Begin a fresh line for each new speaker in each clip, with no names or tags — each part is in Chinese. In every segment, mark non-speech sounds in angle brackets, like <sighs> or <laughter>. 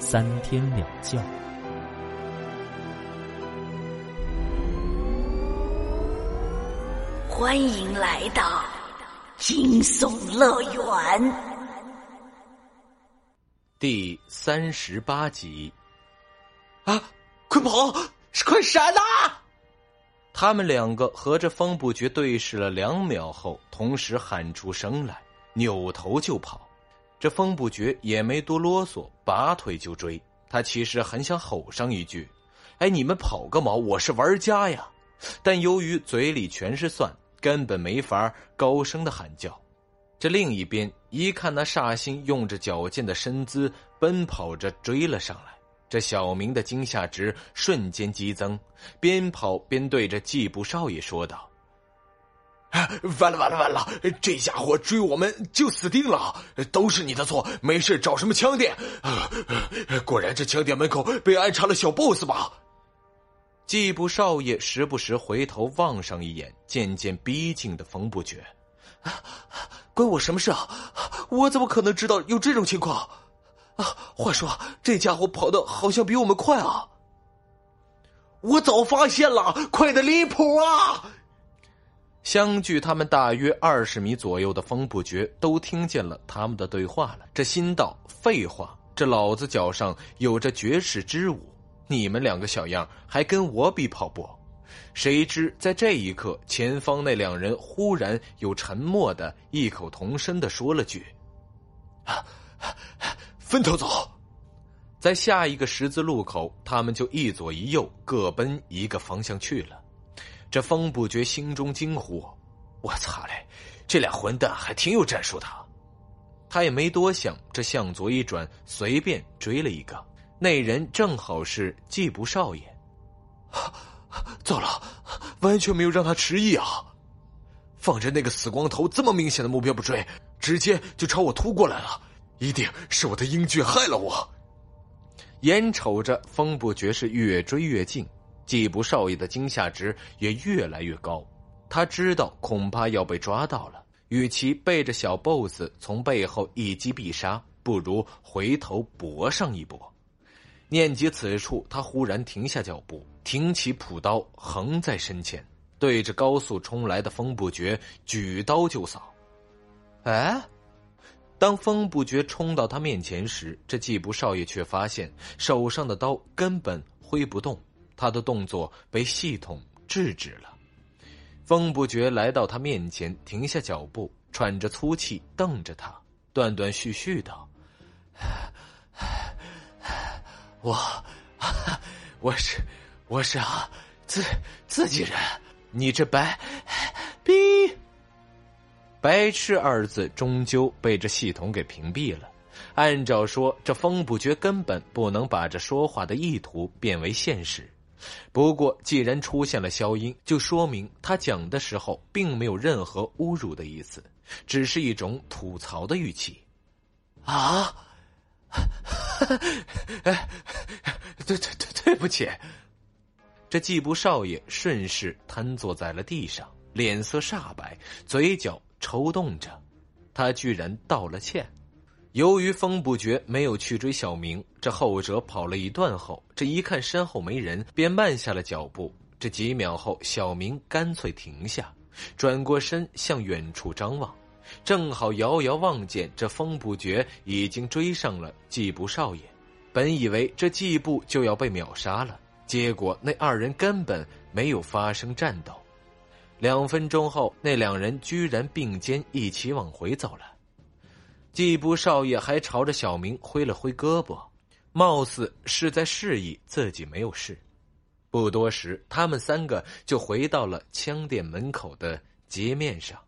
三天两觉。
欢迎来到惊悚乐园
第三十八集。
啊！快跑！快闪呐！
他们两个和着风不觉对视了两秒后，同时喊出声来，扭头就跑。这风不觉也没多啰嗦，拔腿就追。他其实很想吼上一句：“哎，你们跑个毛！我是玩家呀！”但由于嘴里全是蒜，根本没法高声的喊叫。这另一边，一看那煞星用着矫健的身姿奔跑着追了上来。这小明的惊吓值瞬间激增，边跑边对着季布少爷说道：“
完了完了完了！这家伙追我们就死定了！都是你的错，没事找什么枪店？果然这枪店门口被安插了小 boss 吧？”
季布少爷时不时回头望上一眼渐渐逼近的风不绝，
关我什么事啊？我怎么可能知道有这种情况？啊话说，这家伙跑的好像比我们快啊！我早发现了，快的离谱啊！
相距他们大约二十米左右的风不觉都听见了他们的对话了。这心道：废话，这老子脚上有着绝世之舞，你们两个小样还跟我比跑步？谁知在这一刻，前方那两人忽然又沉默的异口同声的说了句：“。”
分头走，
在下一个十字路口，他们就一左一右各奔一个方向去了。这风不觉心中惊呼：“我操嘞！这俩混蛋还挺有战术的。”他也没多想，这向左一转，随便追了一个。那人正好是季布少爷。
糟了，完全没有让他迟疑啊！放着那个死光头这么明显的目标不追，直接就朝我突过来了。一定是我的英俊害了我。
眼瞅着风不觉是越追越近，季布少爷的惊吓值也越来越高。他知道恐怕要被抓到了，与其背着小 boss 从背后一击必杀，不如回头搏上一搏。念及此处，他忽然停下脚步，挺起朴刀，横在身前，对着高速冲来的风不觉举刀就扫。哎。当风不觉冲到他面前时，这季布少爷却发现手上的刀根本挥不动，他的动作被系统制止了。风不觉来到他面前，停下脚步，喘着粗气，瞪着他，断断续续道：“ <sighs>
我，<laughs> 我是，我是啊，自自己人，你这白逼。”
白痴二字终究被这系统给屏蔽了。按照说，这风不觉根本不能把这说话的意图变为现实。不过，既然出现了消音，就说明他讲的时候并没有任何侮辱的意思，只是一种吐槽的语气。
啊！<laughs> 对对对，对不起。
这季布少爷顺势瘫坐在了地上，脸色煞白，嘴角。抽动着，他居然道了歉。由于风不绝没有去追小明，这后者跑了一段后，这一看身后没人，便慢下了脚步。这几秒后，小明干脆停下，转过身向远处张望，正好遥遥望见这风不觉已经追上了季布少爷。本以为这季布就要被秒杀了，结果那二人根本没有发生战斗。两分钟后，那两人居然并肩一起往回走了。季布少爷还朝着小明挥了挥胳膊，貌似是在示意自己没有事。不多时，他们三个就回到了枪店门口的街面上。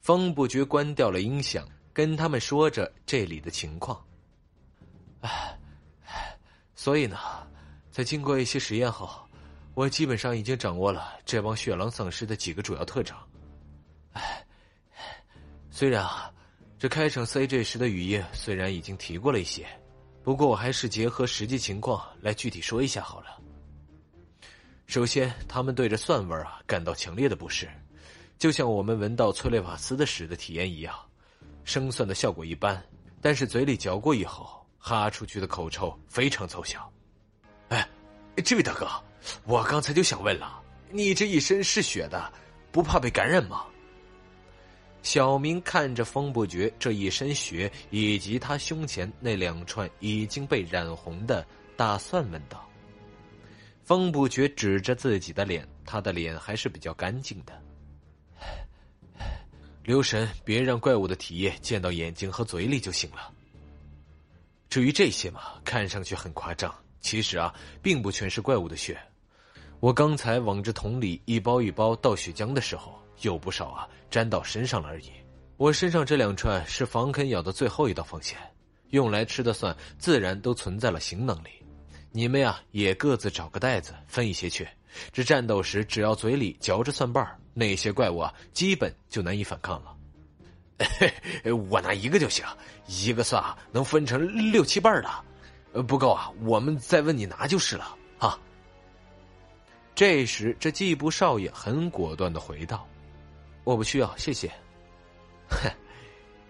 风不觉关掉了音响，跟他们说着这里的情况。所以呢，在经过一些实验后，我基本上已经掌握了这帮血狼丧尸的几个主要特征。哎，虽然啊，这开场 CJ 时的语音虽然已经提过了一些，不过我还是结合实际情况来具体说一下好了。首先，他们对着蒜味啊感到强烈的不适，就像我们闻到催泪瓦斯的时的体验一样，生蒜的效果一般，但是嘴里嚼过以后。哈出去的口臭非常奏效。哎，这位大哥，我刚才就想问了，你这一身是血的，不怕被感染吗？小明看着风不绝这一身血，以及他胸前那两串已经被染红的大蒜，问道。风不绝指着自己的脸，他的脸还是比较干净的。留神，别让怪物的体液溅到眼睛和嘴里就行了。至于这些嘛，看上去很夸张，其实啊，并不全是怪物的血。我刚才往这桶里一包一包倒血浆的时候，有不少啊沾到身上了而已。我身上这两串是防啃咬的最后一道防线，用来吃的蒜自然都存在了行囊里。你们呀，也各自找个袋子分一些去。这战斗时，只要嘴里嚼着蒜瓣那些怪物啊，基本就难以反抗了。<laughs> 我拿一个就行，一个蒜啊能分成六七瓣的，不够啊，我们再问你拿就是了啊。这时，这季布少爷很果断的回道：“我不需要，谢谢。”哼，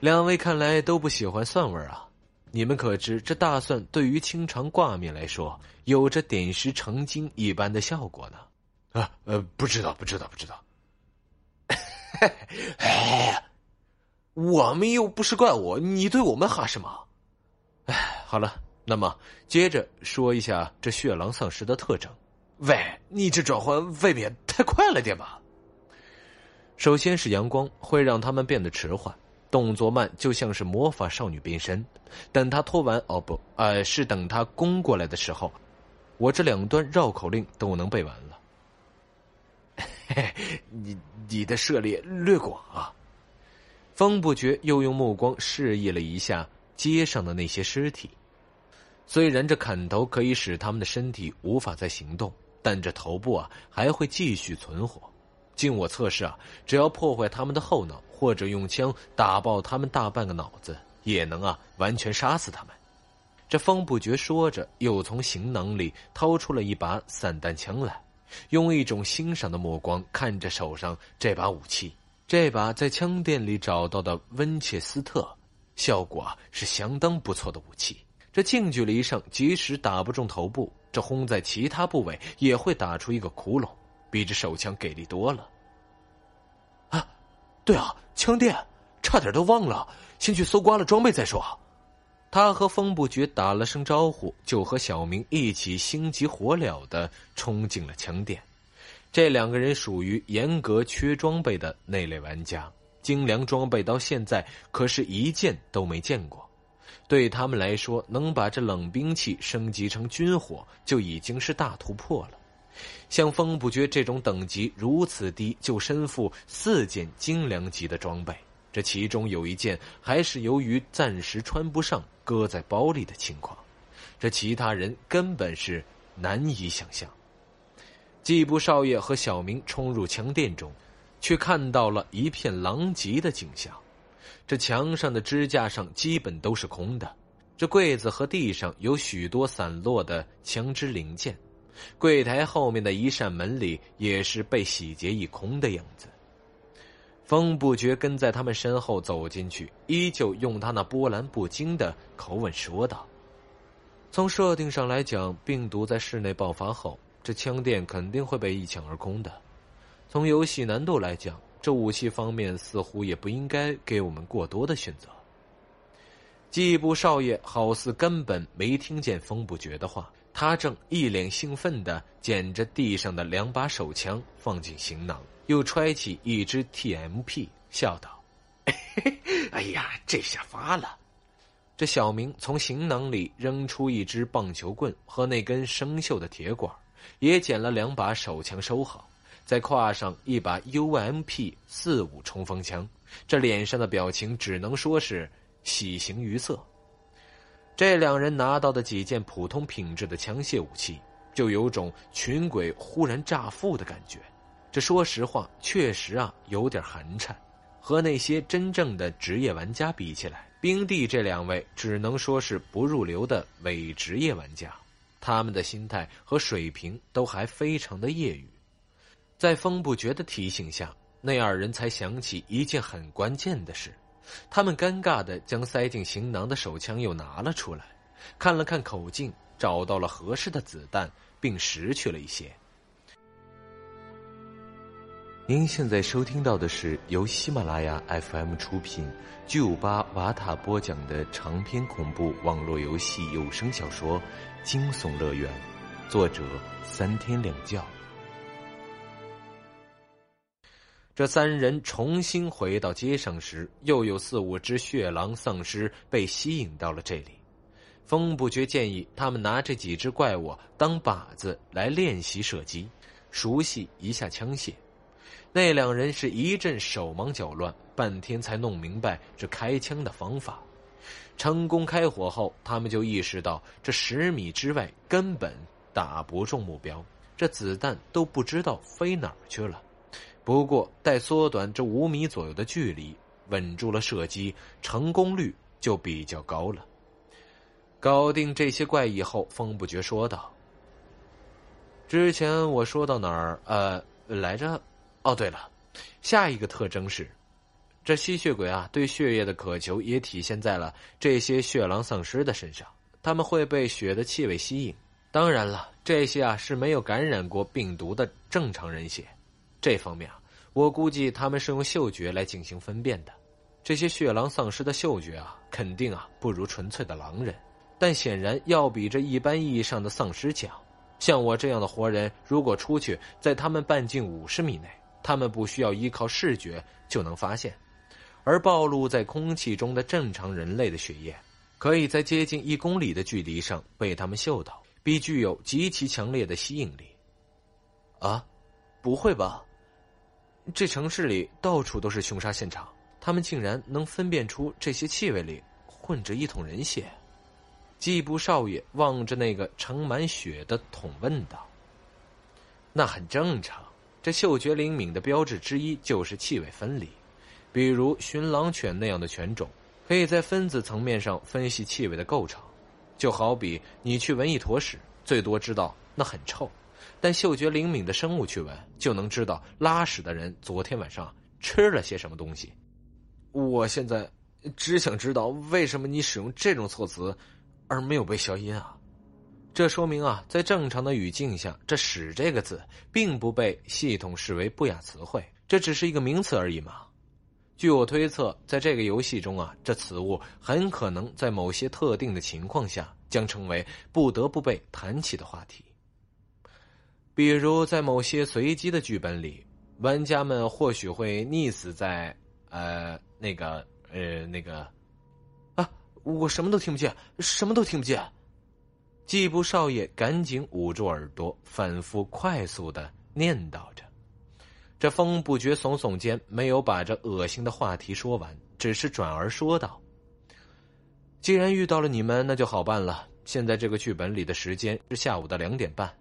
两位看来都不喜欢蒜味啊。你们可知，这大蒜对于清肠挂面来说，有着点石成金一般的效果呢？啊，呃，不知道，不知道，不知道。<laughs> 哎。我们又不是怪物，你对我们哈什么？哎，好了，那么接着说一下这血狼丧尸的特征。喂，你这转换未免太快了点吧？首先是阳光会让他们变得迟缓，动作慢，就像是魔法少女变身。等他脱完，哦不，呃，是等他攻过来的时候，我这两段绕口令都能背完了。<laughs> 嘿，你你的涉猎略广啊。风不觉又用目光示意了一下街上的那些尸体，虽然这砍头可以使他们的身体无法再行动，但这头部啊还会继续存活。经我测试啊，只要破坏他们的后脑，或者用枪打爆他们大半个脑子，也能啊完全杀死他们。这方不觉说着，又从行囊里掏出了一把散弹枪来，用一种欣赏的目光看着手上这把武器。这把在枪店里找到的温切斯特，效果啊是相当不错的武器。这近距离上，即使打不中头部，这轰在其他部位也会打出一个窟窿，比这手枪给力多了。啊，对啊，枪店，差点都忘了，先去搜刮了装备再说。他和风不觉打了声招呼，就和小明一起心急火燎的冲进了枪店。这两个人属于严格缺装备的那类玩家，精良装备到现在可是一件都没见过。对他们来说，能把这冷兵器升级成军火就已经是大突破了。像风不绝这种等级如此低，就身负四件精良级的装备，这其中有一件还是由于暂时穿不上，搁在包里的情况，这其他人根本是难以想象。季布少爷和小明冲入枪店中，却看到了一片狼藉的景象。这墙上的支架上基本都是空的，这柜子和地上有许多散落的枪支零件，柜台后面的一扇门里也是被洗劫一空的样子。风不觉跟在他们身后走进去，依旧用他那波澜不惊的口吻说道：“从设定上来讲，病毒在室内爆发后。”这枪店肯定会被一抢而空的。从游戏难度来讲，这武器方面似乎也不应该给我们过多的选择。季布少爷好似根本没听见风不绝的话，他正一脸兴奋的捡着地上的两把手枪放进行囊，又揣起一支 TMP，笑道：“哎呀，这下发了！”这小明从行囊里扔出一支棒球棍和那根生锈的铁管。也捡了两把手枪收好，再挎上一把 UMP 四五冲锋枪，这脸上的表情只能说是喜形于色。这两人拿到的几件普通品质的枪械武器，就有种群鬼忽然乍富的感觉。这说实话，确实啊有点寒碜。和那些真正的职业玩家比起来，冰帝这两位只能说是不入流的伪职业玩家。他们的心态和水平都还非常的业余。在风不绝的提醒下，那二人才想起一件很关键的事。他们尴尬的将塞进行囊的手枪又拿了出来，看了看口径，找到了合适的子弹，并拾取了一些。
您现在收听到的是由喜马拉雅 FM 出品、巨五八瓦塔播讲的长篇恐怖网络游戏有声小说《惊悚乐园》，作者三天两觉。
这三人重新回到街上时，又有四五只血狼丧尸被吸引到了这里。风不觉建议他们拿这几只怪物当靶子来练习射击，熟悉一下枪械。那两人是一阵手忙脚乱，半天才弄明白这开枪的方法。成功开火后，他们就意识到这十米之外根本打不中目标，这子弹都不知道飞哪儿去了。不过，待缩短这五米左右的距离，稳住了射击，成功率就比较高了。搞定这些怪异后，风不觉说道：“之前我说到哪儿？呃，来着。”哦，对了，下一个特征是，这吸血鬼啊，对血液的渴求也体现在了这些血狼丧尸的身上。他们会被血的气味吸引。当然了，这些啊是没有感染过病毒的正常人血。这方面啊，我估计他们是用嗅觉来进行分辨的。这些血狼丧尸的嗅觉啊，肯定啊不如纯粹的狼人，但显然要比这一般意义上的丧尸强。像我这样的活人，如果出去，在他们半径五十米内。他们不需要依靠视觉就能发现，而暴露在空气中的正常人类的血液，可以在接近一公里的距离上被他们嗅到，并具有极其强烈的吸引力。啊，不会吧？这城市里到处都是凶杀现场，他们竟然能分辨出这些气味里混着一桶人血？季布少爷望着那个盛满血的桶问道：“那很正常。”这嗅觉灵敏的标志之一就是气味分离，比如寻狼犬那样的犬种，可以在分子层面上分析气味的构成。就好比你去闻一坨屎，最多知道那很臭，但嗅觉灵敏的生物去闻，就能知道拉屎的人昨天晚上吃了些什么东西。我现在只想知道，为什么你使用这种措辞，而没有被消音啊？这说明啊，在正常的语境下，这“屎”这个字并不被系统视为不雅词汇，这只是一个名词而已嘛。据我推测，在这个游戏中啊，这此物很可能在某些特定的情况下将成为不得不被谈起的话题。比如，在某些随机的剧本里，玩家们或许会溺死在……呃，那个……呃，那个……啊，我什么都听不见，什么都听不见。季布少爷赶紧捂住耳朵，反复快速的念叨着。这风不觉耸耸肩，没有把这恶心的话题说完，只是转而说道：“既然遇到了你们，那就好办了。现在这个剧本里的时间是下午的两点半，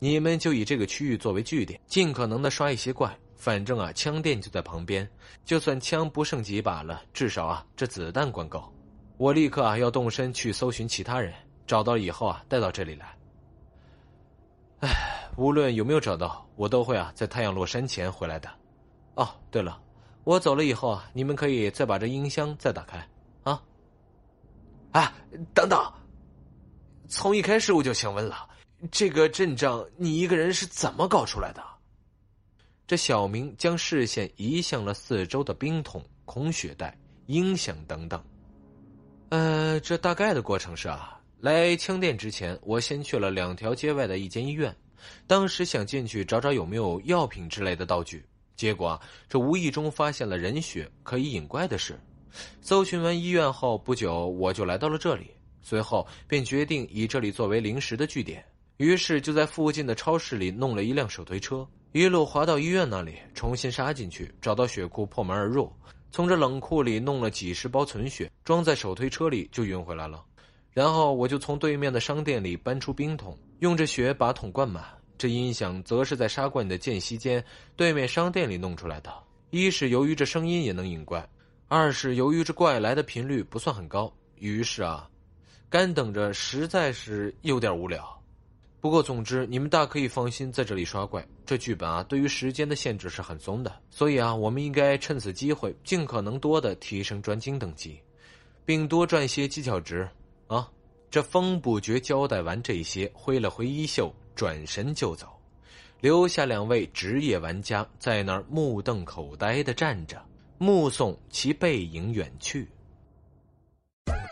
你们就以这个区域作为据点，尽可能的刷一些怪。反正啊，枪店就在旁边，就算枪不剩几把了，至少啊，这子弹管够。我立刻啊，要动身去搜寻其他人。”找到以后啊，带到这里来。哎，无论有没有找到，我都会啊，在太阳落山前回来的。哦，对了，我走了以后啊，你们可以再把这音箱再打开啊。哎，等等，从一开始我就想问了，这个阵仗你一个人是怎么搞出来的？这小明将视线移向了四周的冰桶、空血袋、音响等等。呃，这大概的过程是啊。来枪店之前，我先去了两条街外的一间医院。当时想进去找找有没有药品之类的道具，结果这无意中发现了人血可以引怪的事。搜寻完医院后不久，我就来到了这里。随后便决定以这里作为临时的据点，于是就在附近的超市里弄了一辆手推车，一路滑到医院那里，重新杀进去，找到血库破门而入，从这冷库里弄了几十包存血，装在手推车里就运回来了。然后我就从对面的商店里搬出冰桶，用着血把桶灌满。这音响则是在杀罐的间隙间，对面商店里弄出来的。一是由于这声音也能引怪，二是由于这怪来的频率不算很高。于是啊，干等着实在是有点无聊。不过总之，你们大可以放心在这里刷怪。这剧本啊，对于时间的限制是很松的，所以啊，我们应该趁此机会尽可能多的提升专精等级，并多赚些技巧值。啊，这风不觉交代完这些，挥了挥衣袖，转身就走，留下两位职业玩家在那儿目瞪口呆的站着，目送其背影远去。